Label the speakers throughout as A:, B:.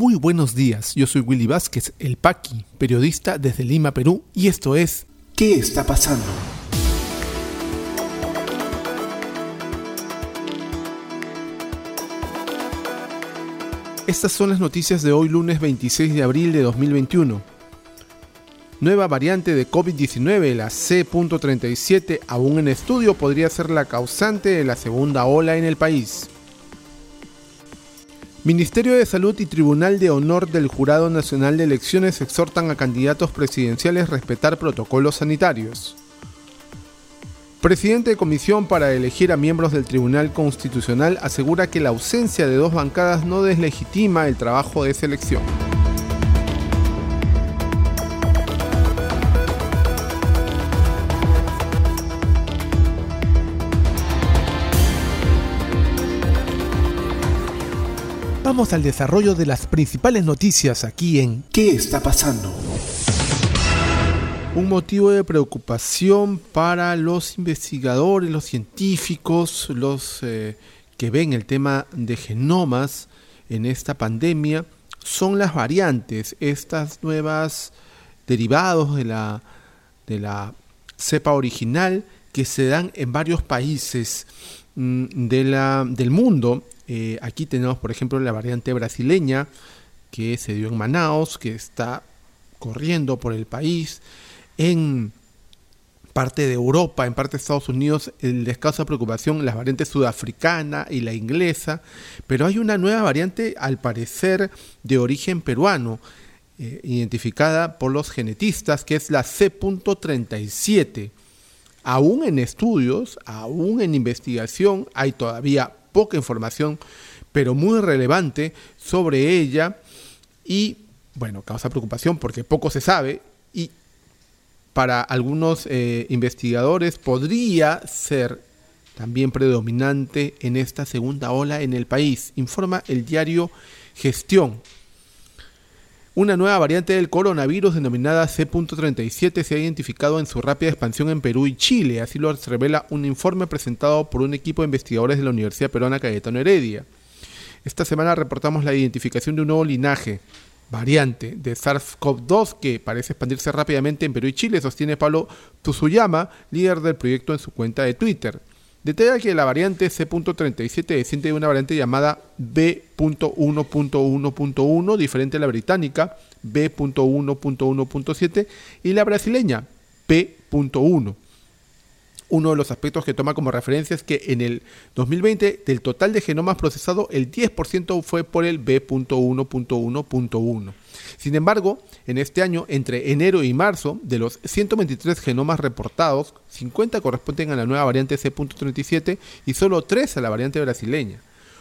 A: Muy buenos días, yo soy Willy Vázquez, el Paqui, periodista desde Lima, Perú, y esto es ¿Qué está pasando? Estas son las noticias de hoy lunes 26 de abril de 2021. Nueva variante de COVID-19, la C.37, aún en estudio, podría ser la causante de la segunda ola en el país. Ministerio de Salud y Tribunal de Honor del Jurado Nacional de Elecciones exhortan a candidatos presidenciales respetar protocolos sanitarios. Presidente de Comisión para elegir a miembros del Tribunal Constitucional asegura que la ausencia de dos bancadas no deslegitima el trabajo de selección. Al desarrollo de las principales noticias aquí en ¿Qué está pasando? Un motivo de preocupación para los investigadores, los científicos, los eh, que ven el tema de genomas en esta pandemia son las variantes, estas nuevas derivados de la, de la cepa original que se dan en varios países mm, de la, del mundo eh, aquí tenemos, por ejemplo, la variante brasileña que se dio en Manaos, que está corriendo por el país. En parte de Europa, en parte de Estados Unidos, les causa preocupación la variante sudafricana y la inglesa, pero hay una nueva variante, al parecer, de origen peruano, eh, identificada por los genetistas, que es la C.37. Aún en estudios, aún en investigación, hay todavía poca información, pero muy relevante sobre ella y, bueno, causa preocupación porque poco se sabe y para algunos eh, investigadores podría ser también predominante en esta segunda ola en el país, informa el diario Gestión. Una nueva variante del coronavirus denominada C.37 se ha identificado en su rápida expansión en Perú y Chile, así lo revela un informe presentado por un equipo de investigadores de la Universidad Peruana Cayetano Heredia. Esta semana reportamos la identificación de un nuevo linaje, variante de SARS-CoV-2 que parece expandirse rápidamente en Perú y Chile, sostiene Pablo Tuzuyama, líder del proyecto en su cuenta de Twitter. Detalla que la variante C.37 desciende de una variante llamada B.1.1.1, diferente a la británica B.1.1.7 y la brasileña P.1. Uno de los aspectos que toma como referencia es que en el 2020 del total de genomas procesados el 10% fue por el B.1.1.1. Sin embargo, en este año, entre enero y marzo, de los 123 genomas reportados, 50 corresponden a la nueva variante C.37 y solo 3 a la variante brasileña.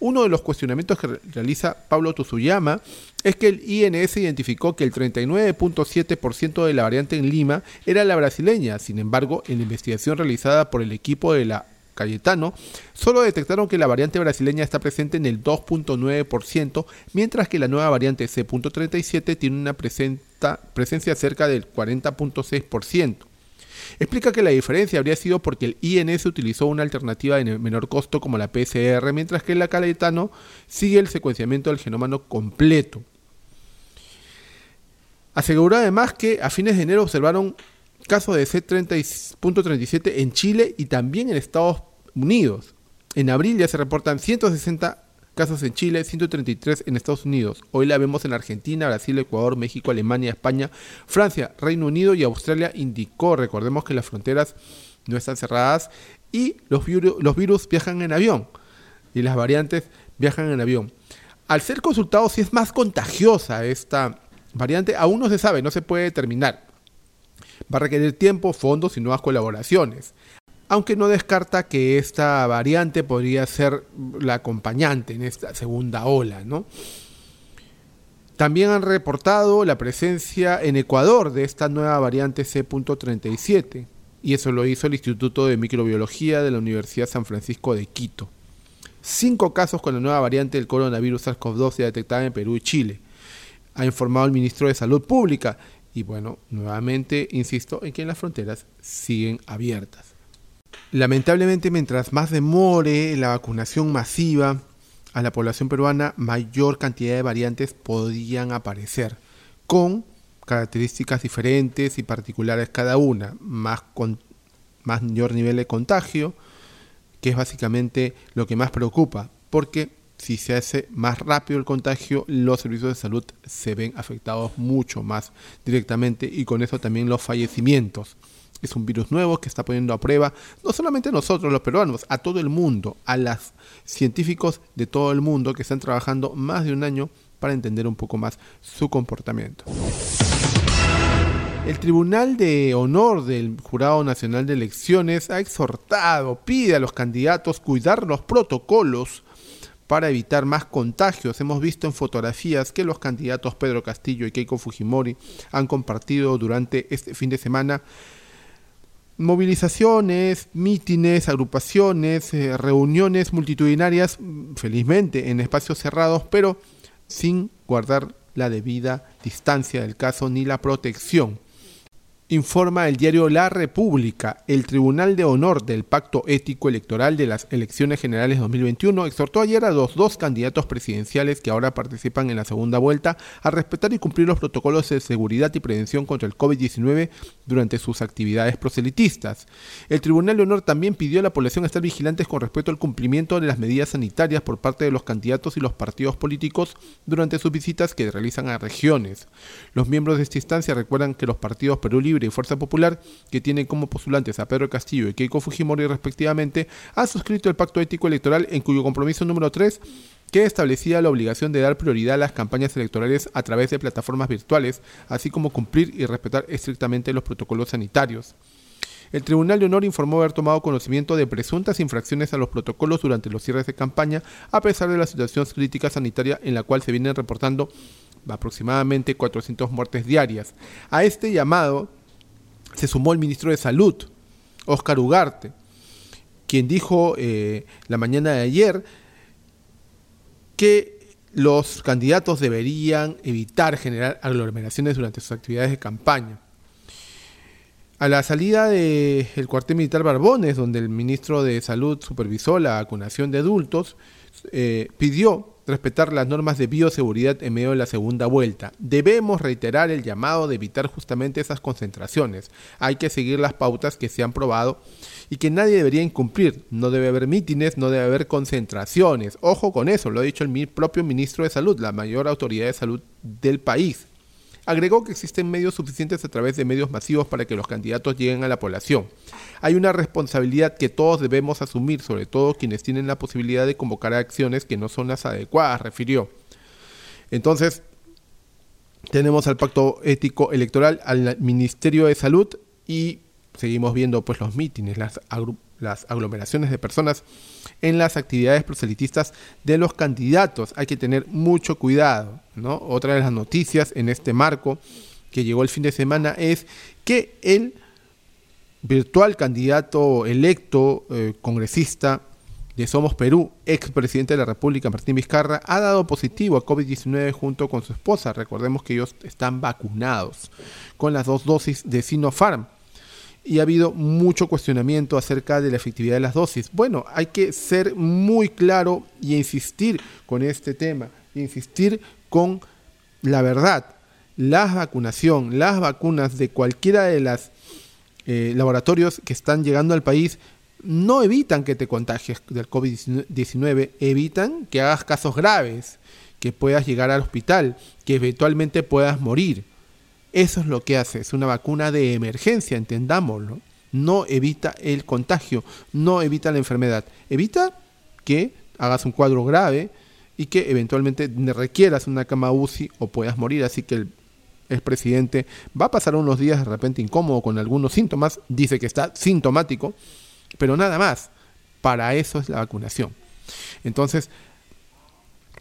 A: Uno de los cuestionamientos que realiza Pablo Tuzuyama es que el INS identificó que el 39.7% de la variante en Lima era la brasileña. Sin embargo, en la investigación realizada por el equipo de la Cayetano, solo detectaron que la variante brasileña está presente en el 2.9%, mientras que la nueva variante C.37 tiene una presencia cerca del 40.6%. Explica que la diferencia habría sido porque el INS utilizó una alternativa de menor costo como la PCR, mientras que la Cayetano sigue el secuenciamiento del genoma completo. Aseguró además que a fines de enero observaron casos de C30.37 en Chile y también en Estados Unidos. En abril ya se reportan 160 casos en Chile, 133 en Estados Unidos. Hoy la vemos en Argentina, Brasil, Ecuador, México, Alemania, España, Francia, Reino Unido y Australia indicó. Recordemos que las fronteras no están cerradas y los, los virus viajan en avión y las variantes viajan en avión. Al ser consultado si es más contagiosa esta variante, aún no se sabe, no se puede determinar. Va a requerir tiempo, fondos y nuevas colaboraciones aunque no descarta que esta variante podría ser la acompañante en esta segunda ola, ¿no? También han reportado la presencia en Ecuador de esta nueva variante C.37, y eso lo hizo el Instituto de Microbiología de la Universidad San Francisco de Quito. Cinco casos con la nueva variante del coronavirus SARS-CoV-2 se detectaron en Perú y Chile, ha informado el ministro de Salud Pública. Y bueno, nuevamente insisto en que las fronteras siguen abiertas. Lamentablemente, mientras más demore la vacunación masiva a la población peruana, mayor cantidad de variantes podían aparecer, con características diferentes y particulares cada una, más con mayor nivel de contagio, que es básicamente lo que más preocupa, porque si se hace más rápido el contagio, los servicios de salud se ven afectados mucho más directamente y con eso también los fallecimientos. Es un virus nuevo que está poniendo a prueba no solamente a nosotros los peruanos, a todo el mundo, a los científicos de todo el mundo que están trabajando más de un año para entender un poco más su comportamiento. El Tribunal de Honor del Jurado Nacional de Elecciones ha exhortado, pide a los candidatos cuidar los protocolos para evitar más contagios. Hemos visto en fotografías que los candidatos Pedro Castillo y Keiko Fujimori han compartido durante este fin de semana movilizaciones, mítines, agrupaciones, eh, reuniones multitudinarias, felizmente en espacios cerrados, pero sin guardar la debida distancia del caso ni la protección informa el diario La República, el Tribunal de Honor del Pacto Ético Electoral de las Elecciones Generales 2021 exhortó ayer a los dos candidatos presidenciales que ahora participan en la segunda vuelta a respetar y cumplir los protocolos de seguridad y prevención contra el COVID-19 durante sus actividades proselitistas. El Tribunal de Honor también pidió a la población estar vigilantes con respecto al cumplimiento de las medidas sanitarias por parte de los candidatos y los partidos políticos durante sus visitas que realizan a regiones. Los miembros de esta instancia recuerdan que los partidos Perú Libre y Fuerza Popular, que tienen como postulantes a Pedro Castillo y Keiko Fujimori respectivamente, han suscrito el pacto ético electoral en cuyo compromiso número 3 que establecía la obligación de dar prioridad a las campañas electorales a través de plataformas virtuales, así como cumplir y respetar estrictamente los protocolos sanitarios. El Tribunal de Honor informó haber tomado conocimiento de presuntas infracciones a los protocolos durante los cierres de campaña, a pesar de la situación crítica sanitaria en la cual se vienen reportando aproximadamente 400 muertes diarias. A este llamado se sumó el ministro de Salud, Óscar Ugarte, quien dijo eh, la mañana de ayer que los candidatos deberían evitar generar aglomeraciones durante sus actividades de campaña. A la salida del cuartel militar Barbones, donde el ministro de Salud supervisó la vacunación de adultos, eh, pidió respetar las normas de bioseguridad en medio de la segunda vuelta. Debemos reiterar el llamado de evitar justamente esas concentraciones. Hay que seguir las pautas que se han probado y que nadie debería incumplir. No debe haber mítines, no debe haber concentraciones. Ojo con eso, lo ha dicho el propio ministro de Salud, la mayor autoridad de salud del país. Agregó que existen medios suficientes a través de medios masivos para que los candidatos lleguen a la población. Hay una responsabilidad que todos debemos asumir, sobre todo quienes tienen la posibilidad de convocar acciones que no son las adecuadas, refirió. Entonces, tenemos al pacto ético electoral, al Ministerio de Salud y seguimos viendo pues los mítines, las, las aglomeraciones de personas en las actividades proselitistas de los candidatos. Hay que tener mucho cuidado. ¿no? Otra de las noticias en este marco que llegó el fin de semana es que el virtual candidato electo eh, congresista de Somos Perú, expresidente de la República, Martín Vizcarra, ha dado positivo a COVID-19 junto con su esposa. Recordemos que ellos están vacunados con las dos dosis de Sinopharm y ha habido mucho cuestionamiento acerca de la efectividad de las dosis. Bueno, hay que ser muy claro y insistir con este tema, insistir con la verdad. La vacunación, las vacunas de cualquiera de los eh, laboratorios que están llegando al país no evitan que te contagies del COVID-19, evitan que hagas casos graves, que puedas llegar al hospital, que eventualmente puedas morir. Eso es lo que hace, es una vacuna de emergencia, entendámoslo. No evita el contagio, no evita la enfermedad, evita que hagas un cuadro grave y que eventualmente requieras una cama UCI o puedas morir. Así que el, presidente va a pasar unos días de repente incómodo con algunos síntomas, dice que está sintomático, pero nada más. Para eso es la vacunación. Entonces,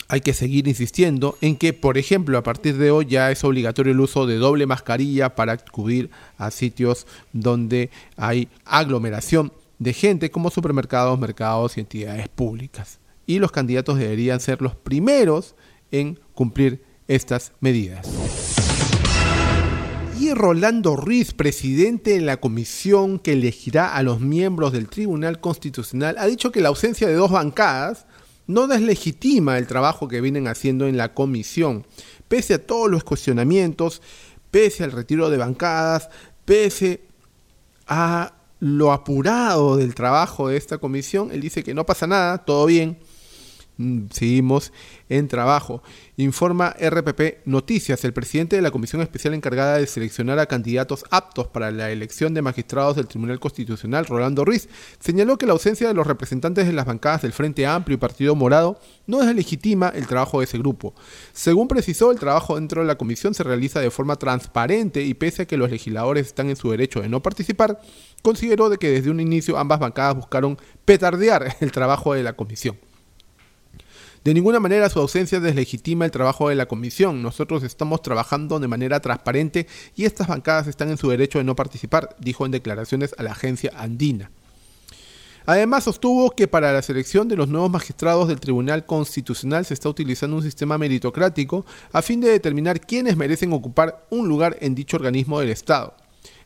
A: hay que seguir insistiendo en que, por ejemplo, a partir de hoy ya es obligatorio el uso de doble mascarilla para acudir a sitios donde hay aglomeración de gente como supermercados, mercados y entidades públicas. Y los candidatos deberían ser los primeros en cumplir estas medidas. Y Rolando Ruiz, presidente de la comisión que elegirá a los miembros del Tribunal Constitucional, ha dicho que la ausencia de dos bancadas no deslegitima el trabajo que vienen haciendo en la comisión. Pese a todos los cuestionamientos, pese al retiro de bancadas, pese a lo apurado del trabajo de esta comisión, él dice que no pasa nada, todo bien, seguimos en trabajo. Informa RPP Noticias, el presidente de la Comisión Especial encargada de seleccionar a candidatos aptos para la elección de magistrados del Tribunal Constitucional, Rolando Ruiz, señaló que la ausencia de los representantes de las bancadas del Frente Amplio y Partido Morado no deslegitima el trabajo de ese grupo. Según precisó, el trabajo dentro de la comisión se realiza de forma transparente y pese a que los legisladores están en su derecho de no participar, consideró de que desde un inicio ambas bancadas buscaron petardear el trabajo de la comisión. De ninguna manera su ausencia deslegitima el trabajo de la comisión. Nosotros estamos trabajando de manera transparente y estas bancadas están en su derecho de no participar, dijo en declaraciones a la agencia andina. Además, sostuvo que para la selección de los nuevos magistrados del Tribunal Constitucional se está utilizando un sistema meritocrático a fin de determinar quiénes merecen ocupar un lugar en dicho organismo del Estado.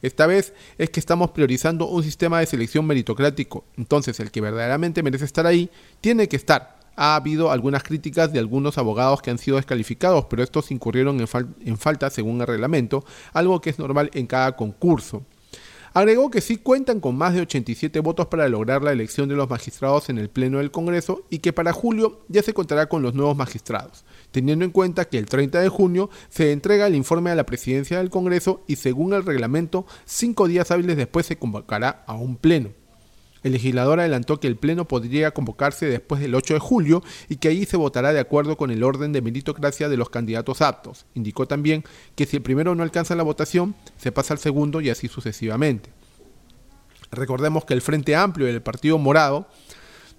A: Esta vez es que estamos priorizando un sistema de selección meritocrático, entonces el que verdaderamente merece estar ahí tiene que estar, ha habido algunas críticas de algunos abogados que han sido descalificados, pero estos incurrieron en, falta según el reglamento, algo que es normal en cada concurso. Agregó que sí cuentan con más de 87 votos para lograr la elección de los magistrados en el Pleno del Congreso y que para julio ya se contará con los nuevos magistrados, teniendo en cuenta que el 30 de junio se entrega el informe a la presidencia del Congreso y según el reglamento, cinco días hábiles después se convocará a un Pleno. El legislador adelantó que el Pleno podría convocarse después del 8 de julio y que ahí se votará de acuerdo con el orden de meritocracia de los candidatos aptos. Indicó también que si el primero no alcanza la votación, se pasa al segundo y así sucesivamente. Recordemos que el Frente Amplio y el Partido Morado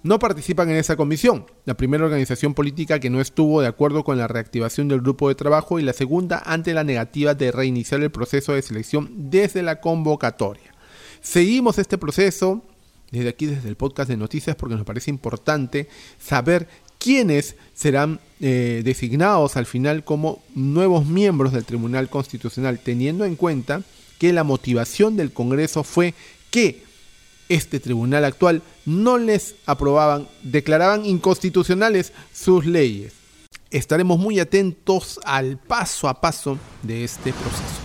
A: no participan en esa comisión, la primera organización política que no estuvo de acuerdo con la reactivación del grupo de trabajo y la segunda ante la negativa de reiniciar el proceso de selección desde la convocatoria. Seguimos este proceso, desde aquí, desde el podcast de noticias, porque nos parece importante saber quiénes serán eh, designados al final como nuevos miembros del Tribunal Constitucional, teniendo en cuenta que la motivación del Congreso fue que este tribunal actual no les aprobaban, declaraban inconstitucionales sus leyes. Estaremos muy atentos al paso a paso de este proceso.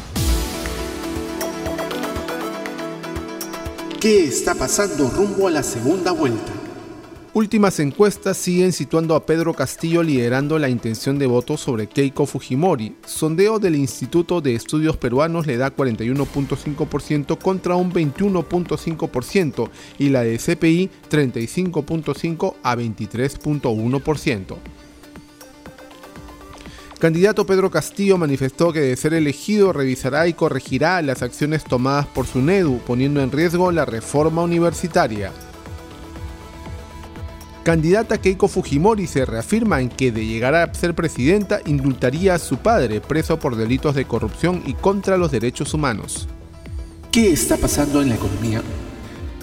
A: ¿Qué está pasando rumbo a la segunda vuelta? Últimas encuestas siguen situando a Pedro Castillo liderando la intención de voto sobre Keiko Fujimori. Sondeo del Instituto de Estudios Peruanos le da 41.5% contra un 21.5% y la de CPI 35.5 a 23.1%. Candidato Pedro Castillo manifestó que de ser elegido revisará y corregirá las acciones tomadas por su NEDU, poniendo en riesgo la reforma universitaria. Candidata Keiko Fujimori se reafirma en que de llegar a ser presidenta indultaría a su padre, preso por delitos de corrupción y contra los derechos humanos. ¿Qué está pasando en la economía?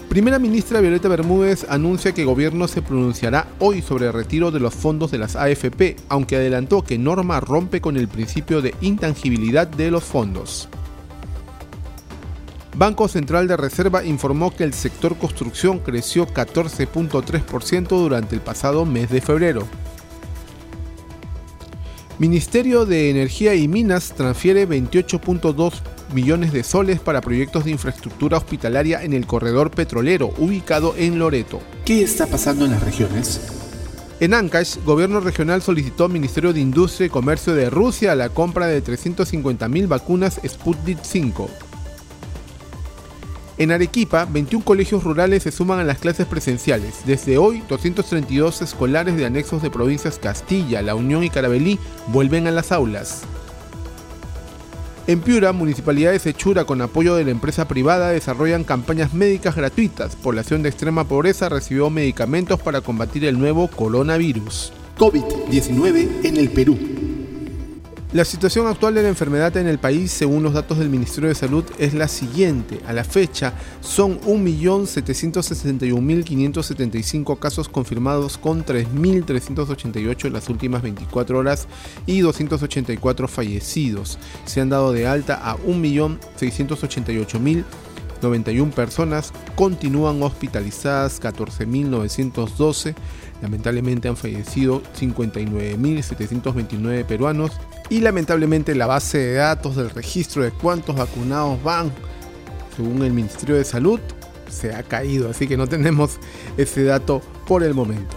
A: Primera ministra Violeta Bermúdez anuncia que el gobierno se pronunciará hoy sobre el retiro de los fondos de las AFP, aunque adelantó que norma rompe con el principio de intangibilidad de los fondos. Banco Central de Reserva informó que el sector construcción creció 14.3% durante el pasado mes de febrero. Ministerio de Energía y Minas transfiere 28.2 millones de soles para proyectos de infraestructura hospitalaria en el corredor petrolero ubicado en Loreto.
B: ¿Qué está pasando en las regiones?
A: En Ancash, gobierno regional solicitó al Ministerio de Industria y Comercio de Rusia la compra de 350.000 vacunas Sputnik 5. En Arequipa, 21 colegios rurales se suman a las clases presenciales. Desde hoy, 232 escolares de anexos de provincias Castilla, La Unión y Carabelí vuelven a las aulas. En Piura, Municipalidad de Sechura, con apoyo de la empresa privada, desarrollan campañas médicas gratuitas. Población de extrema pobreza recibió medicamentos para combatir el nuevo coronavirus.
B: COVID-19 en el Perú.
A: La situación actual de la enfermedad en el país, según los datos del Ministerio de Salud, es la siguiente. A la fecha, son 1.761.575 casos confirmados con 3.388 en las últimas 24 horas y 284 fallecidos. Se han dado de alta a 1.688.091 personas, continúan hospitalizadas 14.912 Lamentablemente han fallecido 59.729 peruanos. Y lamentablemente la base de datos del registro de cuántos vacunados van, según el Ministerio de Salud, se ha caído, así que no tenemos ese dato por el momento.